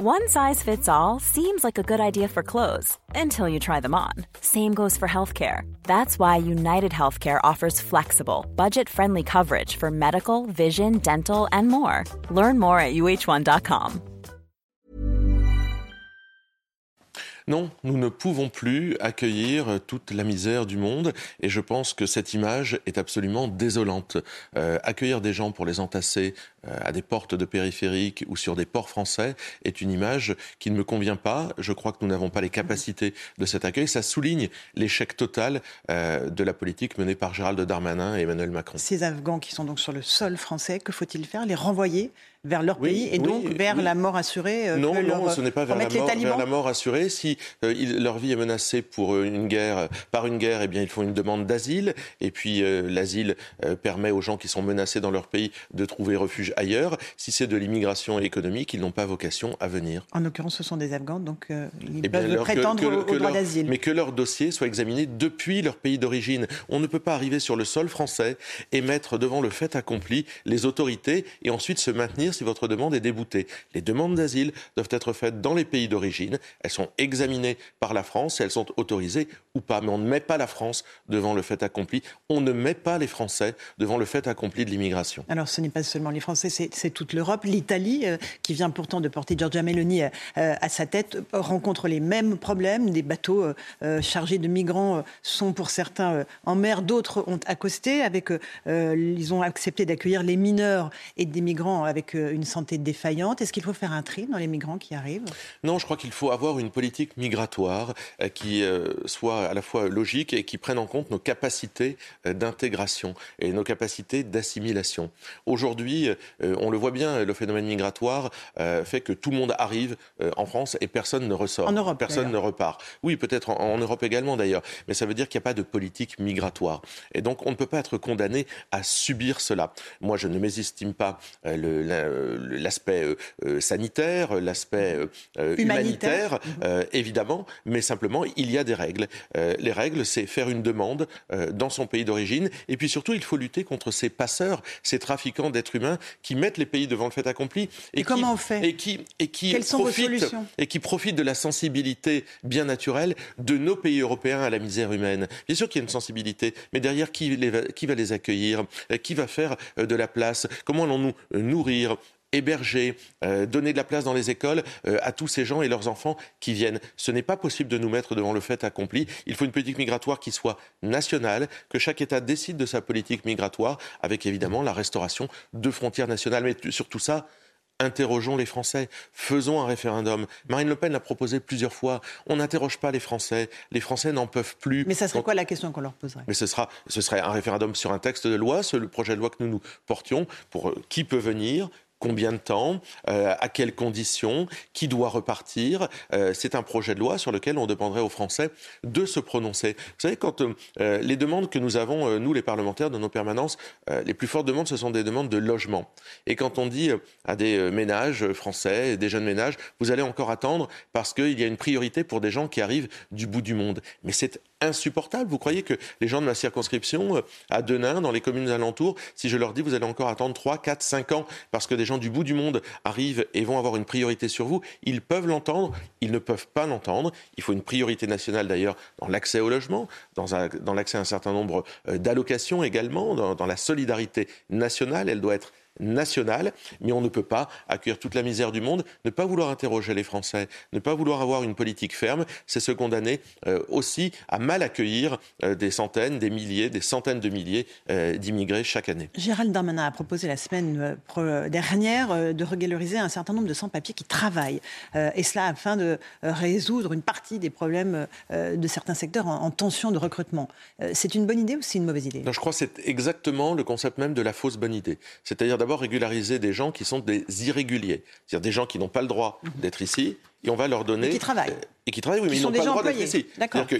One size fits all seems like a good idea for clothes until you try them on. Same goes for healthcare. That's why United Healthcare offers flexible, budget friendly coverage for medical, vision, dental, and more. Learn more at uh1.com. Non, nous ne pouvons plus accueillir toute la misère du monde et je pense que cette image est absolument désolante. Euh, accueillir des gens pour les entasser à des portes de périphériques ou sur des ports français est une image qui ne me convient pas. Je crois que nous n'avons pas les capacités de cet accueil. Ça souligne l'échec total euh, de la politique menée par Gérald Darmanin et Emmanuel Macron. Ces Afghans qui sont donc sur le sol français, que faut-il faire? Les renvoyer vers leur pays et donc vers la mort assurée euh, Non, non, ce n'est pas vers la, mort, vers la, mort, assurée. Si leur vie est menacée pour une guerre, par une guerre, eh bien, ils font une demande d'asile. Et puis, l'asile permet aux gens qui sont menacés dans leur pays de trouver refuge ailleurs. Si c'est de l'immigration économique, ils n'ont pas vocation à venir. En l'occurrence, ce sont des Afghans, donc euh, ils eh peuvent prétendre au, droit d'asile. Mais que leur dossier soit examiné depuis leur pays d'origine. On ne peut pas arriver sur le sol français et mettre devant le fait accompli les autorités et ensuite se maintenir si votre demande est déboutée. Les demandes d'asile doivent être faites dans les pays d'origine. Elles sont examinées par la France et elles sont autorisées ou pas. Mais on ne met pas la France devant le fait accompli. On ne met pas les Français devant le fait accompli de l'immigration. Alors ce n'est pas seulement les Français c'est toute l'Europe. L'Italie, euh, qui vient pourtant de porter Giorgia Meloni euh, à sa tête, rencontre les mêmes problèmes. Des bateaux euh, chargés de migrants sont pour certains en mer, d'autres ont accosté. Avec, ils ont accepté d'accueillir les mineurs et des migrants avec une santé défaillante. Est-ce qu'il faut faire un tri dans les migrants qui arrivent? Non, je crois qu'il faut avoir une politique migratoire qui soit à la fois logique et qui prenne en compte nos capacités d'intégration et nos capacités d'assimilation. Aujourd'hui, euh, on le voit bien, le phénomène migratoire euh, fait que tout le monde arrive euh, en France et personne ne ressort. En Europe, personne ne repart. Oui, peut-être en, Europe également d'ailleurs, mais ça veut dire qu'il n'y a pas de politique migratoire. Et donc on ne peut pas être condamné à subir cela. Moi, je ne mésestime pas l'aspect sanitaire, l'aspect humanitaire, évidemment, mais simplement il y a des règles. les règles, c'est faire une demande dans son pays d'origine, et puis surtout, il faut lutter contre ces passeurs, ces trafiquants d'êtres humains qui mettent les pays devant le fait accompli. Et, comment on fait Et qui, et qui profitent, et qui profitent de la sensibilité bien naturelle de nos pays européens à la misère humaine. Bien sûr qu'il y a une sensibilité, mais derrière, qui, qui va les accueillir? Qui va faire euh, de la place? Comment allons-nous euh, nourrir héberger, euh, donner de la place dans les écoles à tous ces gens et leurs enfants qui viennent. Ce n'est pas possible de nous mettre devant le fait accompli. Il faut une politique migratoire qui soit nationale, que chaque État décide de sa politique migratoire, avec évidemment la restauration de frontières nationales. Mais surtout ça, interrogeons les Français, faisons un référendum. Marine Le Pen l'a proposé plusieurs fois. On n'interroge pas les Français. Les Français n'en peuvent plus. Mais ça serait quoi la question qu'on leur poserait? Mais ce, sera, ce serait un référendum sur un texte de loi, ce, le projet de loi que nous nous portions, pour euh, qui peut venir, combien de temps, euh, à quelles conditions, qui doit repartir. Euh, c'est un projet de loi sur lequel on demanderait aux Français de se prononcer. Vous savez, quand euh, les demandes que nous avons, nous les parlementaires, dans nos permanences, les plus fortes demandes, ce sont des demandes de logement. Et quand on dit à des ménages français, des jeunes ménages, vous allez encore attendre parce qu'il y a une priorité pour des gens qui arrivent du bout du monde. Mais c'est insupportable. Vous croyez que les gens de ma circonscription, à Denain, dans les communes alentours, si je leur dis vous allez encore attendre 3, 4, 5 ans parce que des gens du bout du monde arrivent et vont avoir une priorité sur vous, ils peuvent l'entendre, ils ne peuvent pas l'entendre. Il faut une priorité nationale d'ailleurs dans l'accès au logement, dans, l'accès à un certain nombre euh, d'allocations également, dans la solidarité nationale. Elle doit être nationale, mais on ne peut pas accueillir toute la misère du monde, ne pas vouloir interroger les Français, ne pas vouloir avoir une politique ferme, c'est se condamner euh, aussi à mal accueillir euh, des centaines, des milliers, des centaines de milliers euh, d'immigrés chaque année. Gérald Darmanin a proposé la semaine dernière de régulariser un certain nombre de sans-papiers qui travaillent, et cela afin de résoudre une partie des problèmes de certains secteurs en, tension de recrutement. c'est une bonne idée ou c'est une mauvaise idée? Non, Je crois que c'est exactement le concept même de la fausse bonne idée. C'est-à-dire d'abord régulariser des gens qui sont des irréguliers, c'est-à-dire des gens qui n'ont pas le droit d'être ici et on va leur donner. Et qui travaillent. Et qui travaillent, oui, mais ils n'ont pas le droit d'être ici.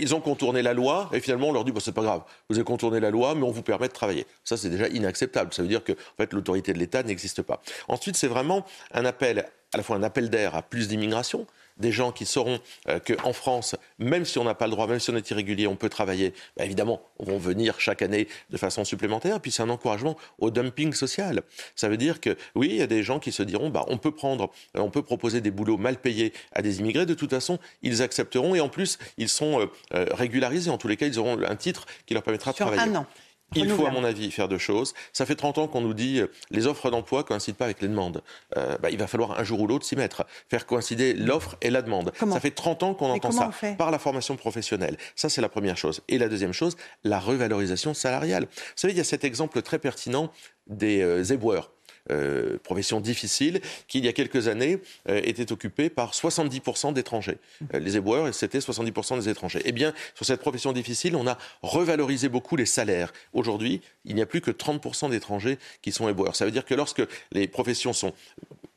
Ils ont contourné la loi et finalement on leur dit bon, c'est pas grave, vous avez contourné la loi, mais on vous permet de travailler. Ça, c'est déjà inacceptable. Ça veut dire que en fait, l'autorité de l'État n'existe pas. Ensuite, c'est vraiment un appel, à la fois un appel d'air à plus d'immigration, des gens qui sauront euh, qu'en France, même si on n'a pas le droit, même si on est irrégulier, on peut travailler, bah, évidemment, on vont venir chaque année de façon supplémentaire. Puis c'est un encouragement au dumping social. Ça veut dire que oui, il y a des gens qui se diront, bah, on peut prendre, euh, on peut proposer des boulots mal payés à des immigrés. De toute façon, ils accepteront et en plus, ils sont euh, régularisés. En tous les cas, ils auront un titre qui leur permettra de travailler. Un an. Il faut, à mon avis, faire deux choses. Ça fait 30 ans qu'on nous dit euh, les offres d'emploi coïncident pas avec les demandes. Euh, bah, il va falloir un jour ou l'autre s'y mettre, faire coïncider l'offre et la demande. ça fait 30 ans qu'on entend ça par la formation professionnelle. Ça, c'est la première chose. Et la deuxième chose, la revalorisation salariale. Vous savez, il y a cet exemple très pertinent des euh, éboueurs. Euh, profession difficile, qui il y a quelques années euh, était occupée par 70% d'étrangers. Euh, les éboueurs, c'était 70% des étrangers. Eh bien, sur cette profession difficile, on a revalorisé beaucoup les salaires. Aujourd'hui, il n'y a plus que 30% d'étrangers qui sont éboueurs. Ça veut dire que lorsque les professions sont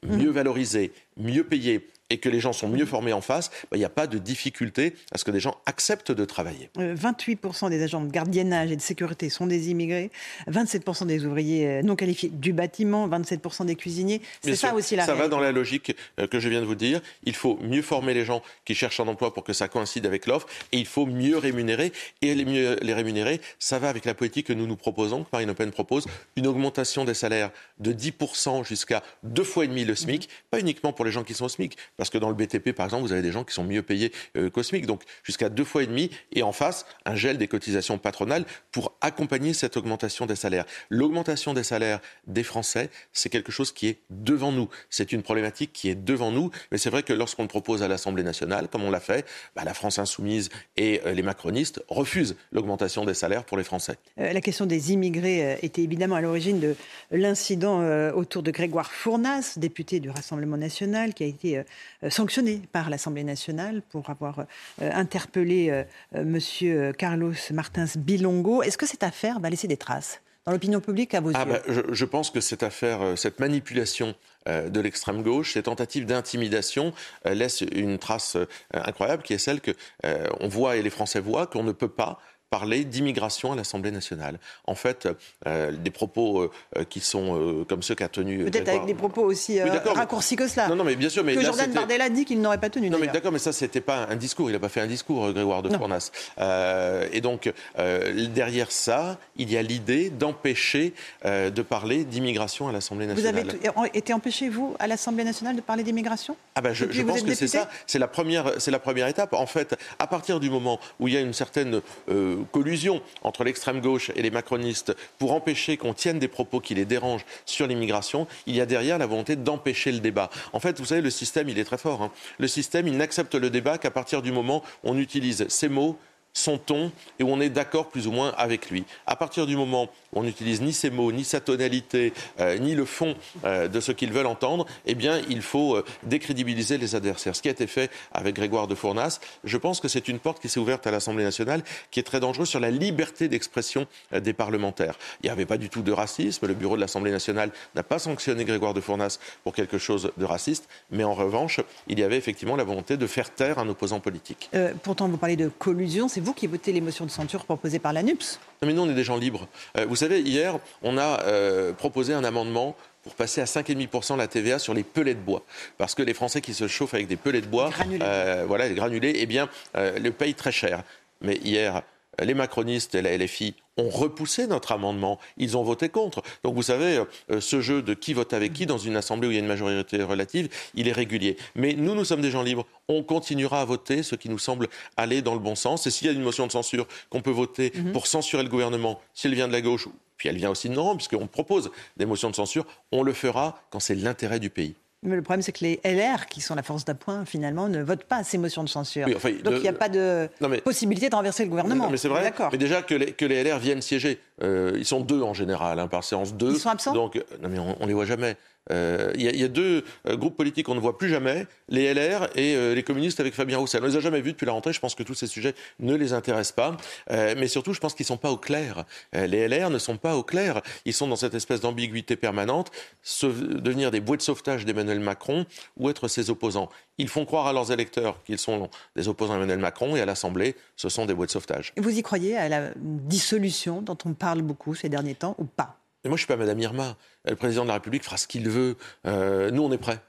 mieux valorisées, mieux payées, et que les gens sont mieux formés en face, bah, il n'y a pas de difficulté à ce que des gens acceptent de travailler. 28% euh, des agents de gardiennage et de sécurité sont des immigrés, 27% des ouvriers euh, non qualifiés du bâtiment, 27% des cuisiniers. C'est ça aussi la Ça va dans la logique euh, que je viens de vous dire. Il faut mieux former les gens qui cherchent un emploi pour que ça coïncide avec l'offre et il faut mieux rémunérer. Et les mieux les rémunérer, ça va avec la politique que nous nous proposons, que Marine Le Pen propose, une augmentation des salaires de 10% jusqu'à deux fois et demi le SMIC, mmh. pas uniquement pour les gens qui sont au SMIC, parce que dans le BTP, par exemple, vous avez des gens qui sont mieux payés euh, cosmiques, donc jusqu'à deux fois et demi, et en face, un gel des cotisations patronales pour accompagner cette augmentation des salaires. L'augmentation des salaires des Français, c'est quelque chose qui est devant nous. C'est une problématique qui est devant nous, mais c'est vrai que lorsqu'on le propose à l'Assemblée nationale, comme on l'a fait, bah, la France insoumise et euh, les macronistes refusent l'augmentation des salaires pour les Français. Euh, la question des immigrés était évidemment à l'origine de l'incident autour de Grégoire Fournas, député du Rassemblement national, qui a été euh, sanctionné par l'Assemblée nationale pour avoir euh, interpellé euh, M. Carlos Martins Bilongo. Est-ce que cette affaire va laisser des traces dans l'opinion publique à vos ah yeux bah, je, pense que cette affaire, cette manipulation de l'extrême gauche, ces tentatives d'intimidation laissent une trace incroyable qui est celle que on voit et les Français voient qu'on ne peut pas parler d'immigration à l'Assemblée nationale. En fait, euh, des propos euh, euh, qui sont comme ceux qu'a tenu. Peut-être avec des propos aussi raccourcis que cela. Non, non, mais bien sûr. Mais que Jordan Bardella dit qu'il n'aurait pas tenu. Non, mais d'accord, mais ça, c'était pas un discours. Il n'a pas fait un discours, Grégoire de Fournas. et donc, derrière ça, il y a l'idée d'empêcher de parler d'immigration à l'Assemblée nationale. Vous avez été empêché, vous, à l'Assemblée nationale, de parler d'immigration? Ah ben, je, je pense que c'est ça. C'est la première, c'est la première étape. En fait, à partir du moment où il y a une certaine collusion entre l'extrême gauche et les macronistes pour empêcher qu'on tienne des propos qui les dérangent sur l'immigration, il y a derrière la volonté d'empêcher le débat. En fait, vous savez, le système, il est très fort. Hein. Le système, il n'accepte le débat qu'à partir du moment où on utilise ces mots son ton et où on est d'accord plus ou moins avec lui. À partir du moment où on n'utilise ni ses mots, ni sa tonalité, euh, ni le fond euh, de ce qu'ils veulent entendre, eh bien, il faut euh, décrédibiliser les adversaires. Ce qui a été fait avec Grégoire de Fournas, je pense que c'est une porte qui s'est ouverte à l'Assemblée nationale qui est très dangereuse sur la liberté d'expression des parlementaires. Il n'y avait pas du tout de racisme. Le bureau de l'Assemblée nationale n'a pas sanctionné Grégoire de Fournas pour quelque chose de raciste, mais en revanche, il y avait effectivement la volonté de faire taire un opposant politique. pourtant, vous parlez de collusion, vous qui votez les motions de censure proposées par l'ANUPS Non, mais nous, on est des gens libres. Euh, vous savez, hier, on a euh, proposé un amendement pour passer à 5,5% la TVA sur les pelets de bois. Parce que les Français qui se chauffent avec des pelets de bois, euh, voilà, les granulés, eh bien, le payent très cher. Mais hier, les macronistes et la LFI ont repoussé notre amendement. Ils ont voté contre. Donc vous savez, euh, ce jeu de qui vote avec qui dans une assemblée où il y a une majorité relative, il est régulier. Mais nous, nous sommes des gens libres. On continuera à voter ce qui nous semble aller dans le bon sens. Et s'il y a une motion de censure qu'on peut voter mhm. pour censurer le gouvernement, si elle vient de la gauche, puis elle vient aussi de Nord, puisqu'on propose des motions de censure, on le fera quand c'est l'intérêt du pays. Mais le problème, c'est que les LR, qui sont la force d'appoint, finalement, ne votent pas ces motions de censure. Donc il n'y a pas de possibilité de renverser le gouvernement. mais c'est vrai. Mais déjà que les, que les LR viennent siéger ils sont deux en général, hein, par séance deux. Ils sont absents Donc, non mais on, on les voit jamais. Euh, il y, a deux euh, groupes politiques qu'on ne voit plus jamais, les LR et euh, les communistes avec Fabien Roussel. On ne les a jamais vus depuis la rentrée. Je pense que tous ces sujets ne les intéressent pas. mais surtout, je pense qu'ils ne sont pas au clair. les LR ne sont pas au clair. Ils sont dans cette espèce d'ambiguïté permanente, devenir des bouées de sauvetage d'Emmanuel Macron ou être ses opposants. Ils font croire à leurs électeurs qu'ils sont des opposants à Emmanuel Macron et à l'Assemblée, ce sont des bouées de sauvetage. Vous y croyez à la dissolution dont on parle beaucoup ces derniers temps ou pas? Moi, je suis pas Madame Irma. Le président de la République fera ce qu'il veut. Euh, nous, on est prêts.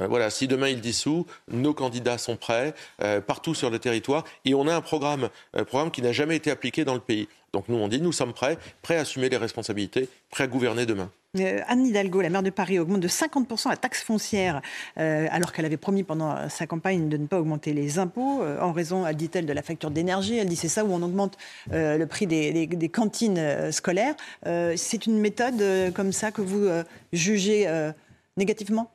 Euh, voilà, si demain il dissout, nos candidats sont prêts euh, partout sur le territoire et on a un programme, un programme qui n'a jamais été appliqué dans le pays. Donc nous on dit nous sommes prêts, prêts à assumer les responsabilités, prêts à gouverner demain. Euh, Anne Hidalgo, la maire de Paris, augmente de 50% la taxe foncière, alors qu'elle avait promis pendant sa campagne de ne pas augmenter les impôts, en raison, dit-elle, de la facture d'énergie. Elle dit c'est ça où on augmente le prix des, cantines scolaires. c'est une méthode comme ça que vous jugez négativement?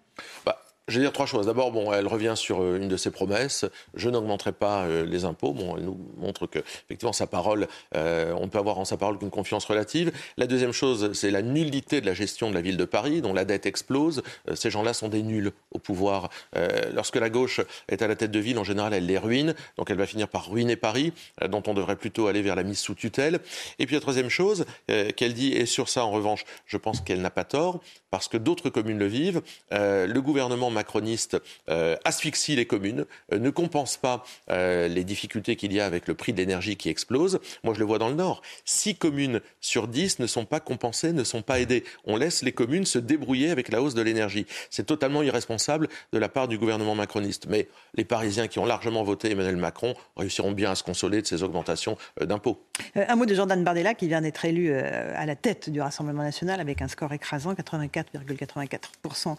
Bah, je vais dire trois choses. D'abord, bon, elle revient sur euh, une de ses promesses. Je n'augmenterai pas euh, les impôts. Bon, elle nous montre que, effectivement, sa parole, euh, on peut avoir en sa parole qu'une confiance relative. La deuxième chose, c'est la nullité de la gestion de la ville de Paris, dont la dette explose. ces gens-là sont des nuls au pouvoir. lorsque la gauche est à la tête de ville, en général, elle les ruine. Donc, elle va finir par ruiner Paris, dont on devrait plutôt aller vers la mise sous tutelle. Et puis, la troisième chose qu'elle dit, et sur ça, en revanche, je pense qu'elle n'a pas tort, parce que d'autres communes le vivent. le gouvernement macroniste euh, asphyxie les communes, euh, ne compense pas euh, les difficultés qu'il y a avec le prix de l'énergie qui explose. Moi, je le vois dans le Nord. Six communes sur dix ne sont pas compensées, ne sont pas aidées. On laisse les communes se débrouiller avec la hausse de l'énergie. C'est totalement irresponsable de la part du gouvernement macroniste. Mais les Parisiens qui ont largement voté Emmanuel Macron réussiront bien à se consoler de ces augmentations d'impôts. un mot de Jordan Bardella qui vient d'être élu à la tête du Rassemblement national avec un score écrasant, 84,84%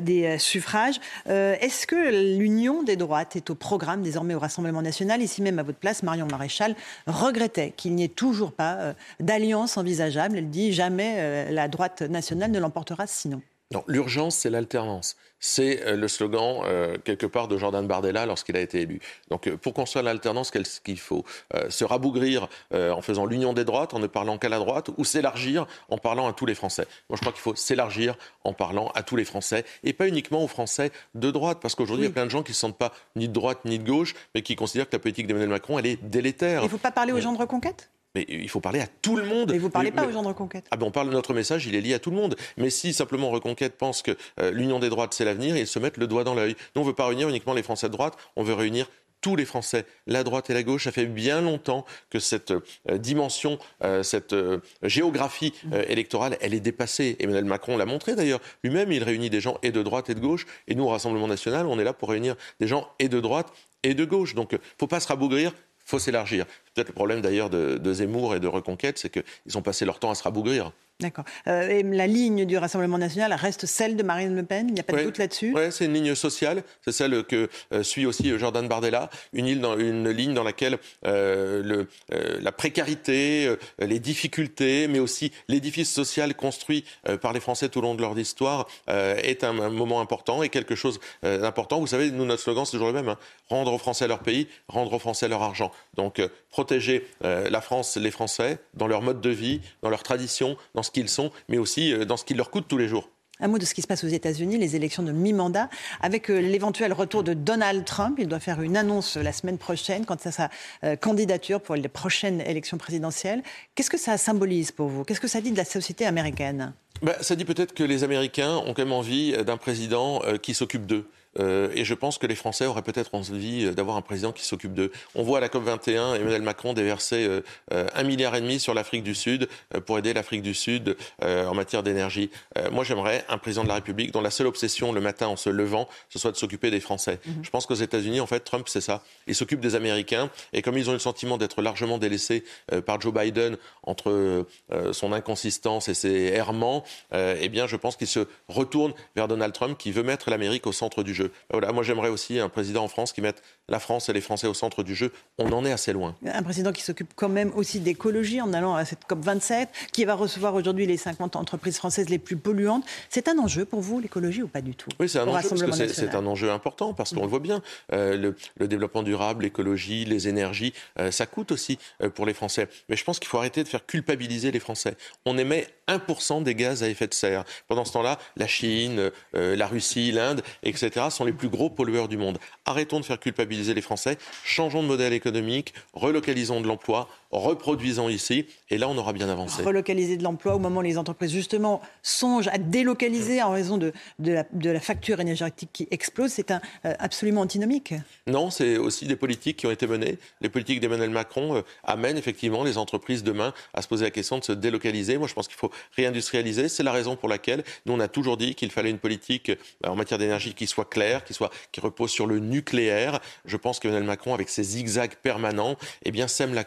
des suffrage. Euh, est-ce que l'union des droites est au programme désormais au Rassemblement national? Ici même à votre place, Marion Maréchal regrettait qu'il n'y ait toujours pas euh, d'alliance envisageable. Elle dit jamais euh, la droite nationale ne l'emportera sinon. Non, l'urgence, c'est l'alternance. C'est euh, le slogan, euh, quelque part, de Jordan Bardella lorsqu'il a été élu. Donc, euh, pour construire l'alternance, qu'est-ce qu'il faut? Se rabougrir en faisant l'union des droites, en ne parlant qu'à la droite, ou s'élargir en parlant à tous les Français? Moi, je crois qu'il faut s'élargir en parlant à tous les Français, et pas uniquement aux Français de droite, parce qu'aujourd'hui, il y a plein de gens qui ne se sentent pas ni de droite ni de gauche, mais qui considèrent que la politique d'Emmanuel Macron, elle est délétère. Il ne faut pas parler aux gens de reconquête? Mais il faut parler à tout le monde. Mais vous ne parlez pas aux gens de Reconquête. Ah ben on parle de notre message, il est lié à tout le monde. Mais si simplement Reconquête pense que euh, l'union des droites c'est l'avenir, ils se mettent le doigt dans l'œil. Nous on veut pas réunir uniquement les Français de droite, on veut réunir tous les Français, la droite et la gauche. Ça fait bien longtemps que cette euh, dimension, euh, cette géographie électorale, elle est dépassée. Emmanuel Macron l'a montré d'ailleurs. Lui-même, il réunit des gens et de droite et de gauche. Et nous, au Rassemblement national, on est là pour réunir des gens et de droite et de gauche. Donc, il ne faut pas se rabougrir, faut s'élargir. Peut-être le problème d'ailleurs de, Zemmour et de Reconquête, c'est qu'ils ont passé leur temps à se rabougrir. D'accord. Euh, et la ligne du Rassemblement national reste celle de Marine Le Pen? Il n'y a pas de doute là-dessus? Oui, c'est une ligne sociale. C'est celle que euh, suit aussi euh, Jordan Bardella. Une, dans, une ligne dans laquelle le, la précarité, les difficultés, mais aussi l'édifice social construit par les Français tout au long de leur histoire est un, moment important et quelque chose d'important. Vous savez, nous, notre slogan, c'est toujours le même. Hein. rendre aux Français leur pays, rendre aux Français leur argent. Donc, protéger la France, les Français, dans leur mode de vie, dans leurs traditions, dans ce qu'ils sont, mais aussi euh, dans ce qui leur coûte tous les jours. Un mot de ce qui se passe aux États-Unis, les élections de mi-mandat, avec euh, l'éventuel retour de Donald Trump. Il doit faire une annonce la semaine prochaine quant à sa euh, candidature pour les prochaines élections présidentielles. Qu'est-ce que ça symbolise pour vous? Qu'est-ce que ça dit de la société américaine? Ben, Ça dit peut-être que les Américains ont quand même envie d'un président qui s'occupe d'eux. Euh, et je pense que les Français auraient peut-être envie d'avoir un président qui s'occupe d'eux. On voit à la COP21 Emmanuel Macron déverser euh, euh, un milliard et demi sur l'Afrique du Sud pour aider l'Afrique du Sud en matière d'énergie. moi, j'aimerais un président de la République dont la seule obsession le matin en se levant, ce soit de s'occuper des Français. Mhm. Je pense qu'aux États-Unis, en fait, Trump, c'est ça. Il s'occupe des Américains et comme ils ont eu le sentiment d'être largement délaissés par Joe Biden entre son inconsistance et ses errements, eh bien, je pense qu'il se retourne vers Donald Trump qui veut mettre l'Amérique au centre du jeu. Jeu. Voilà, moi j'aimerais aussi un président en France qui mette la France et les Français au centre du jeu. On en est assez loin. Un président qui s'occupe quand même aussi d'écologie en allant à cette COP 27, qui va recevoir aujourd'hui les 50 entreprises françaises les plus polluantes. C'est un enjeu pour vous, l'écologie, ou pas du tout? Oui, c'est un enjeu, c'est un enjeu important, parce qu'on le voit bien. Euh, le, développement durable, l'écologie, les énergies, euh, ça coûte aussi euh, pour les Français. Mais je pense qu'il faut arrêter de faire culpabiliser les Français. On émet 1% des gaz à effet de serre. Pendant ce temps-là, la Chine, la Russie, l'Inde, etc., sont les plus gros pollueurs du monde. Arrêtons de faire culpabiliser les Français, changeons de modèle économique, relocalisons de l'emploi, reproduisons ici, et là on aura bien avancé. Relocaliser de l'emploi au moment où les entreprises justement songent à délocaliser en raison de, de, la, facture énergétique qui explose, c'est un, euh, absolument antinomique. Non, c'est aussi des politiques qui ont été menées. Les politiques d'Emmanuel Macron euh, amènent effectivement les entreprises demain à se poser la question de se délocaliser. Moi je pense qu'il faut réindustrialiser. C'est la raison pour laquelle nous on a toujours dit qu'il fallait une politique euh, en matière d'énergie qui soit claire, qui, soit, qui repose sur le nucléaire. Je pense qu'Emmanuel Macron, avec ses zigzags permanents, eh bien, sème la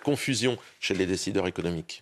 chez les décideurs économiques.